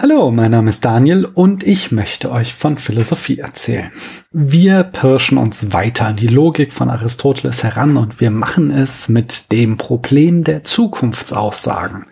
Hallo, mein Name ist Daniel und ich möchte euch von Philosophie erzählen. Wir pirschen uns weiter an die Logik von Aristoteles heran und wir machen es mit dem Problem der Zukunftsaussagen,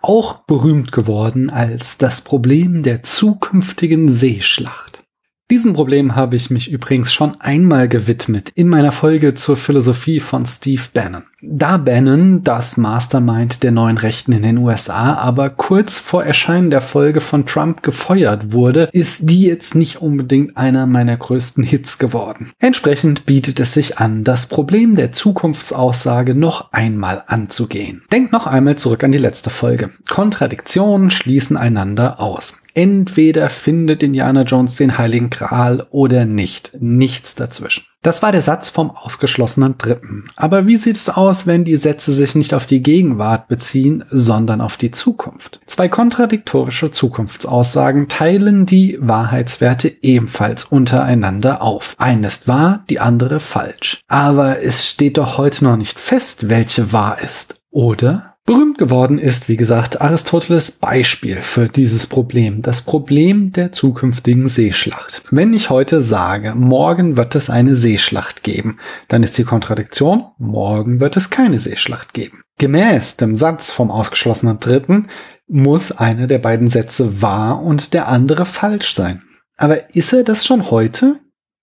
auch berühmt geworden als das Problem der zukünftigen Seeschlacht. Diesem Problem habe ich mich übrigens schon einmal gewidmet in meiner Folge zur Philosophie von Steve Bannon. Da Bannon, das Mastermind der neuen Rechten in den USA, aber kurz vor Erscheinen der Folge von Trump gefeuert wurde, ist die jetzt nicht unbedingt einer meiner größten Hits geworden. Entsprechend bietet es sich an, das Problem der Zukunftsaussage noch einmal anzugehen. Denkt noch einmal zurück an die letzte Folge. Kontradiktionen schließen einander aus. Entweder findet Indiana Jones den Heiligen Gral oder nicht. Nichts dazwischen. Das war der Satz vom ausgeschlossenen Dritten. Aber wie sieht es aus, wenn die Sätze sich nicht auf die Gegenwart beziehen, sondern auf die Zukunft? Zwei kontradiktorische Zukunftsaussagen teilen die Wahrheitswerte ebenfalls untereinander auf. Eine ist wahr, die andere falsch. Aber es steht doch heute noch nicht fest, welche wahr ist, oder? Berühmt geworden ist, wie gesagt, Aristoteles Beispiel für dieses Problem, das Problem der zukünftigen Seeschlacht. Wenn ich heute sage, morgen wird es eine Seeschlacht geben, dann ist die Kontradiktion, morgen wird es keine Seeschlacht geben. Gemäß dem Satz vom ausgeschlossenen Dritten muss einer der beiden Sätze wahr und der andere falsch sein. Aber ist er das schon heute?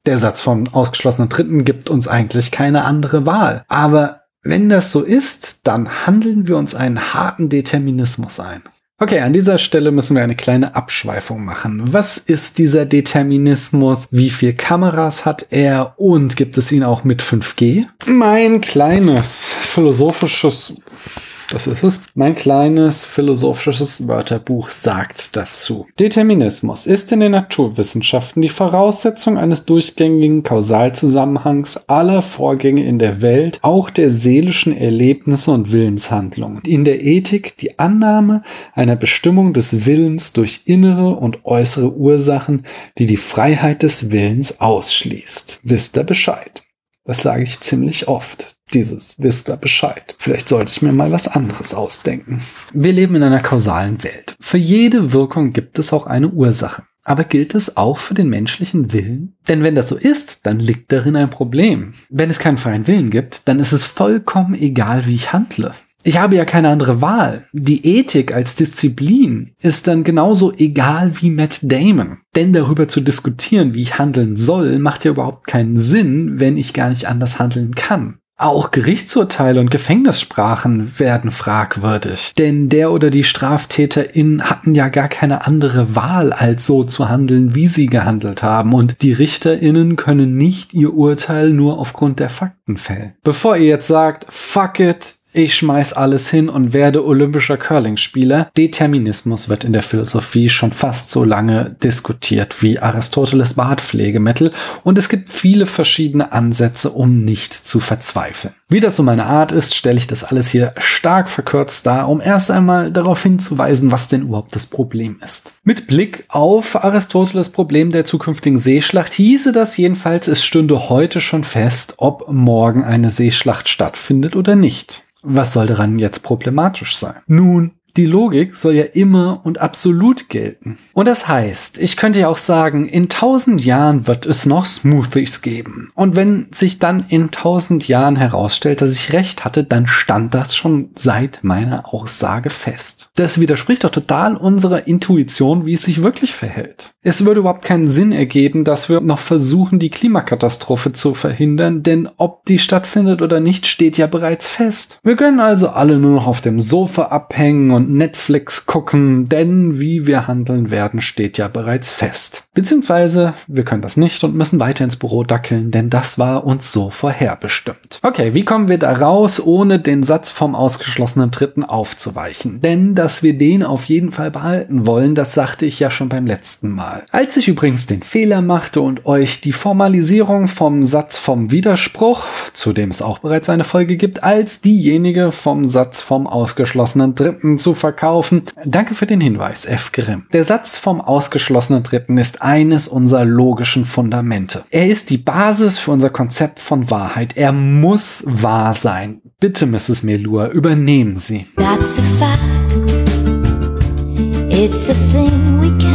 Der Satz vom ausgeschlossenen Dritten gibt uns eigentlich keine andere Wahl. Aber wenn das so ist, dann handeln wir uns einen harten Determinismus ein. Okay, an dieser Stelle müssen wir eine kleine Abschweifung machen. Was ist dieser Determinismus? Wie viel Kameras hat er? Und gibt es ihn auch mit 5G? Mein kleines philosophisches das ist es. Mein kleines philosophisches Wörterbuch sagt dazu. Determinismus ist in den Naturwissenschaften die Voraussetzung eines durchgängigen Kausalzusammenhangs aller Vorgänge in der Welt, auch der seelischen Erlebnisse und Willenshandlungen. In der Ethik die Annahme einer Bestimmung des Willens durch innere und äußere Ursachen, die die Freiheit des Willens ausschließt. Wisst ihr Bescheid? Das sage ich ziemlich oft dieses wisst ihr Bescheid. Vielleicht sollte ich mir mal was anderes ausdenken. Wir leben in einer kausalen Welt. Für jede Wirkung gibt es auch eine Ursache. Aber gilt es auch für den menschlichen Willen? Denn wenn das so ist, dann liegt darin ein Problem. Wenn es keinen freien Willen gibt, dann ist es vollkommen egal, wie ich handle. Ich habe ja keine andere Wahl. Die Ethik als Disziplin ist dann genauso egal wie Matt Damon. Denn darüber zu diskutieren, wie ich handeln soll, macht ja überhaupt keinen Sinn, wenn ich gar nicht anders handeln kann. Auch Gerichtsurteile und Gefängnissprachen werden fragwürdig, denn der oder die Straftäterin hatten ja gar keine andere Wahl, als so zu handeln, wie sie gehandelt haben, und die Richterinnen können nicht ihr Urteil nur aufgrund der Fakten fällen. Bevor ihr jetzt sagt, fuck it, ich schmeiß alles hin und werde olympischer Curling-Spieler. Determinismus wird in der Philosophie schon fast so lange diskutiert wie Aristoteles Bartpflegemittel und es gibt viele verschiedene Ansätze, um nicht zu verzweifeln. Wie das so meine Art ist, stelle ich das alles hier stark verkürzt dar, um erst einmal darauf hinzuweisen, was denn überhaupt das Problem ist. Mit Blick auf Aristoteles Problem der zukünftigen Seeschlacht hieße das jedenfalls, es stünde heute schon fest, ob morgen eine Seeschlacht stattfindet oder nicht. Was soll daran jetzt problematisch sein? Nun, die Logik soll ja immer und absolut gelten. Und das heißt, ich könnte ja auch sagen, in tausend Jahren wird es noch Smoothies geben. Und wenn sich dann in tausend Jahren herausstellt, dass ich recht hatte, dann stand das schon seit meiner Aussage fest. Das widerspricht doch total unserer Intuition, wie es sich wirklich verhält. Es würde überhaupt keinen Sinn ergeben, dass wir noch versuchen, die Klimakatastrophe zu verhindern, denn ob die stattfindet oder nicht, steht ja bereits fest. Wir können also alle nur noch auf dem Sofa abhängen und Netflix gucken, denn wie wir handeln werden, steht ja bereits fest. Beziehungsweise wir können das nicht und müssen weiter ins Büro dackeln, denn das war uns so vorherbestimmt. Okay, wie kommen wir da raus, ohne den Satz vom ausgeschlossenen Dritten aufzuweichen? Denn dass wir den auf jeden Fall behalten wollen, das sagte ich ja schon beim letzten Mal. Als ich übrigens den Fehler machte und euch die Formalisierung vom Satz vom Widerspruch, zu dem es auch bereits eine Folge gibt, als diejenige vom Satz vom ausgeschlossenen Dritten zu verkaufen. Danke für den Hinweis, F. Grimm. Der Satz vom ausgeschlossenen Dritten ist eines unserer logischen Fundamente. Er ist die Basis für unser Konzept von Wahrheit. Er muss wahr sein. Bitte, Mrs. Melur, übernehmen Sie. It's a thing we deny.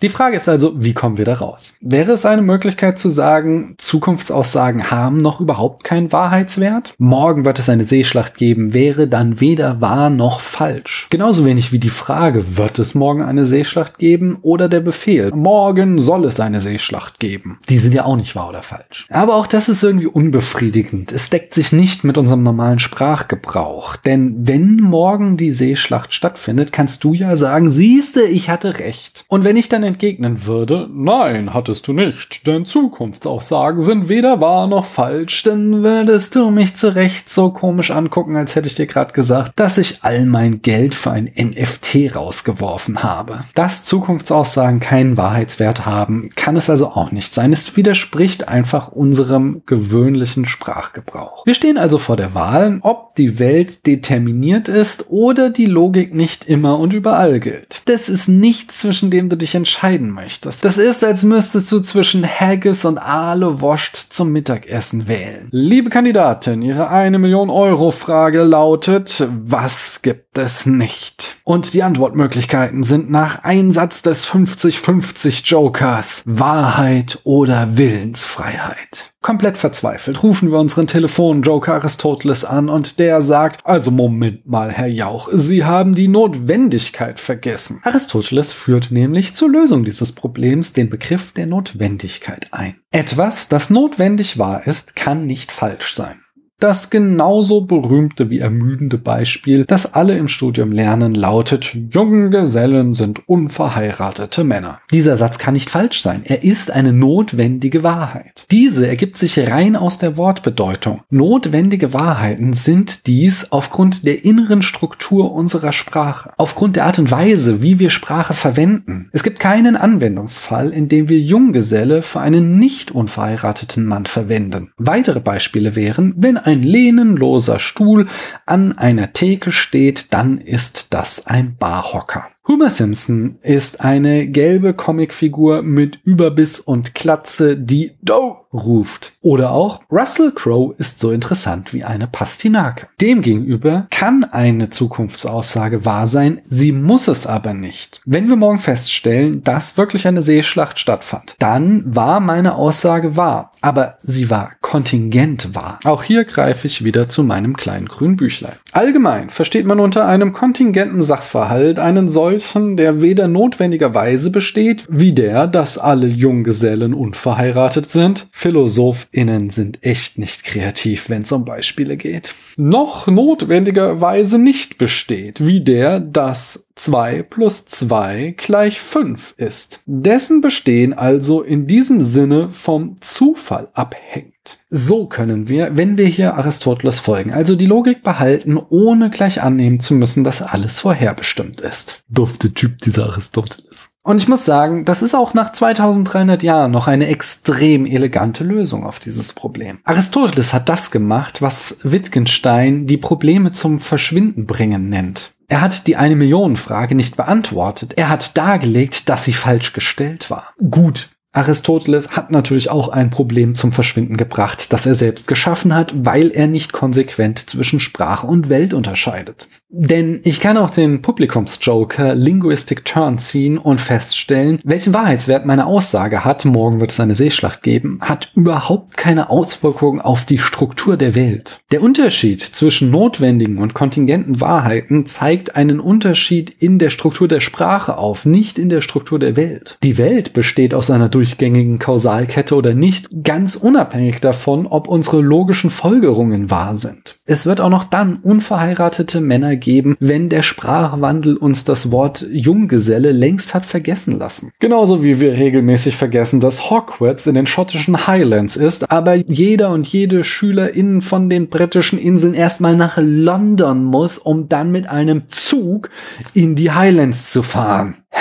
Die Frage ist also, wie kommen wir da raus? Wäre es eine Möglichkeit zu sagen, Zukunftsaussagen haben noch überhaupt keinen Wahrheitswert? Morgen wird es eine Seeschlacht geben, wäre dann weder wahr noch falsch. Genauso wenig wie die Frage, wird es morgen eine Seeschlacht geben oder der Befehl, morgen soll es eine Seeschlacht geben. Die sind ja auch nicht wahr oder falsch. Aber auch das ist irgendwie unbefriedigend. Es deckt sich nicht mit unserem normalen Sprachgebrauch. Denn wenn morgen die Seeschlacht stattfindet, kannst du ja sagen, siehste, ich hatte recht. Und wenn ich dann entgegnen würde, nein, hattest du nicht, denn Zukunftsaussagen sind weder wahr noch falsch, dann würdest du mich zu Recht so komisch angucken, als hätte ich dir gerade gesagt, dass ich all mein Geld für ein NFT rausgeworfen habe. Dass Zukunftsaussagen keinen Wahrheitswert haben, kann es also auch nicht sein. Es widerspricht einfach unserem gewöhnlichen Sprachgebrauch. Wir stehen also vor der Wahl, ob die Welt determiniert ist oder die Logik nicht immer und überall gilt. Das ist nichts, zwischen dem du dich entscheidest entscheiden möchtest. Das ist, als müsstest du zwischen Haggis und Aale Wurst zum Mittagessen wählen. Liebe Kandidatin, Ihre eine Million Euro Frage lautet, was gibt es nicht? Und die Antwortmöglichkeiten sind nach Einsatz des 50-50 Jokers Wahrheit oder Willensfreiheit. Komplett verzweifelt rufen wir unseren Telefonjoker Aristoteles an und der sagt, also Moment mal, Herr Jauch, Sie haben die Notwendigkeit vergessen. Aristoteles führt nämlich zur Lösung dieses Problems den Begriff der Notwendigkeit ein. Etwas, das notwendig wahr ist, kann nicht falsch sein. Das genauso berühmte wie ermüdende Beispiel, das alle im Studium lernen, lautet, junge Gesellen sind unverheiratete Männer. Dieser Satz kann nicht falsch sein. Er ist eine notwendige Wahrheit. Diese ergibt sich rein aus der Wortbedeutung. Notwendige Wahrheiten sind dies aufgrund der inneren Struktur unserer Sprache, aufgrund der Art und Weise, wie wir Sprache verwenden. Es gibt keinen Anwendungsfall, in dem wir Junggeselle für einen nicht unverheirateten Mann verwenden. Weitere Beispiele wären, wenn ein lehnenloser Stuhl an einer Theke steht, dann ist das ein Barhocker. Homer Simpson ist eine gelbe Comicfigur mit Überbiss und Klatze, die Doe ruft. Oder auch Russell Crowe ist so interessant wie eine Pastinake. Demgegenüber kann eine Zukunftsaussage wahr sein, sie muss es aber nicht. Wenn wir morgen feststellen, dass wirklich eine Seeschlacht stattfand, dann war meine Aussage wahr, aber sie war kontingent wahr. Auch hier greife ich wieder zu meinem kleinen grünen Büchlein. Allgemein versteht man unter einem kontingenten Sachverhalt einen solchen solchen, der weder notwendigerweise besteht, wie der, dass alle Junggesellen unverheiratet sind. PhilosophInnen sind echt nicht kreativ, wenn es um Beispiele geht. Noch notwendigerweise nicht besteht, wie der, dass 2 plus 2 gleich 5 ist. Dessen Bestehen also in diesem Sinne vom Zufall abhängt. So können wir, wenn wir hier Aristoteles folgen, also die Logik behalten, ohne gleich annehmen zu müssen, dass alles vorherbestimmt ist. Dufte Typ dieser Aristoteles. Und ich muss sagen, das ist auch nach 2300 Jahren noch eine extrem elegante Lösung auf dieses Problem. Aristoteles hat das gemacht, was Wittgenstein die Probleme zum Verschwinden bringen nennt. Er hat die eine Million Frage nicht beantwortet. Er hat dargelegt, dass sie falsch gestellt war. Gut, Aristoteles hat natürlich auch ein Problem zum Verschwinden gebracht, das er selbst geschaffen hat, weil er nicht konsequent zwischen Sprache und Welt unterscheidet. Denn ich kann auch den Publikumsjoker Linguistic Turn ziehen und feststellen, welchen Wahrheitswert meine Aussage hat, morgen wird es eine Seeschlacht geben, hat überhaupt keine Auswirkungen auf die Struktur der Welt. Der Unterschied zwischen notwendigen und kontingenten Wahrheiten zeigt einen Unterschied in der Struktur der Sprache auf, nicht in der Struktur der Welt. Die Welt besteht aus einer durchgängigen Kausalkette oder nicht, ganz unabhängig davon, ob unsere logischen Folgerungen wahr sind. Es wird auch noch dann unverheiratete Männer geben, wenn der Sprachwandel uns das Wort Junggeselle längst hat vergessen lassen. Genauso wie wir regelmäßig vergessen, dass Hogwarts in den schottischen Highlands ist, aber jeder und jede Schülerin von den britischen Inseln erstmal nach London muss, um dann mit einem Zug in die Highlands zu fahren.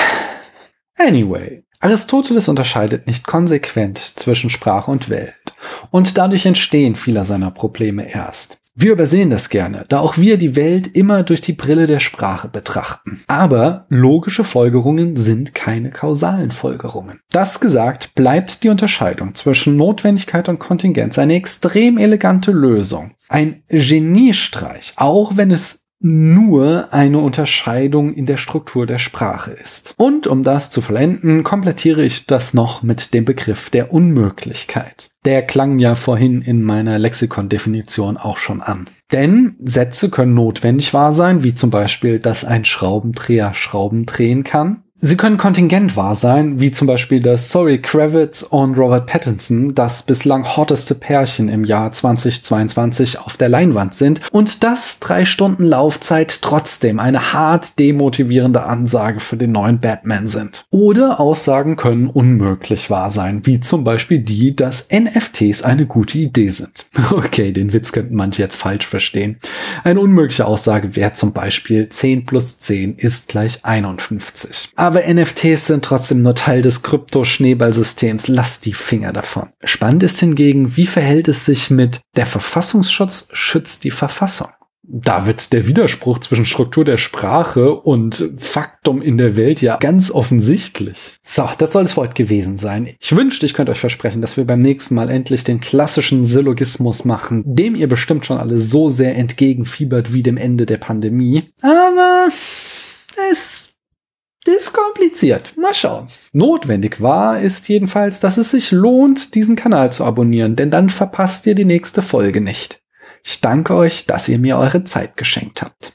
Anyway, Aristoteles unterscheidet nicht konsequent zwischen Sprache und Welt, und dadurch entstehen viele seiner Probleme erst. Wir übersehen das gerne, da auch wir die Welt immer durch die Brille der Sprache betrachten. Aber logische Folgerungen sind keine kausalen Folgerungen. Das gesagt, bleibt die Unterscheidung zwischen Notwendigkeit und Kontingenz eine extrem elegante Lösung. Ein Geniestreich, auch wenn es nur eine Unterscheidung in der Struktur der Sprache ist. Und um das zu vollenden, komplettiere ich das noch mit dem Begriff der Unmöglichkeit. Der klang ja vorhin in meiner Lexikon-Definition auch schon an. Denn Sätze können notwendig wahr sein, wie zum Beispiel, dass ein Schraubendreher Schrauben drehen kann. Sie können kontingent wahr sein, wie zum Beispiel das Sorry Kravitz und Robert Pattinson, das bislang hotteste Pärchen im Jahr 2022 auf der Leinwand sind und das drei Stunden Laufzeit trotzdem eine hart demotivierende Ansage für den neuen Batman sind. Oder Aussagen können unmöglich wahr sein, wie zum Beispiel die, dass NFTs eine gute Idee sind. Okay, den Witz könnten manche jetzt falsch verstehen. Eine unmögliche Aussage wäre zum Beispiel 10 plus 10 ist gleich 51. Aber NFTs sind trotzdem nur Teil des Krypto-Schneeballsystems. Lass die Finger davon. Spannend ist hingegen, wie verhält es sich mit der Verfassungsschutz schützt die Verfassung? Da wird der Widerspruch zwischen Struktur der Sprache und Faktum in der Welt ja ganz offensichtlich. So, das soll es heute gewesen sein. Ich wünschte, ich könnte euch versprechen, dass wir beim nächsten Mal endlich den klassischen Syllogismus machen, dem ihr bestimmt schon alle so sehr entgegenfiebert wie dem Ende der Pandemie. Aber es ist kompliziert. Mal schauen. Notwendig war ist jedenfalls, dass es sich lohnt, diesen Kanal zu abonnieren, denn dann verpasst ihr die nächste Folge nicht. Ich danke euch, dass ihr mir eure Zeit geschenkt habt.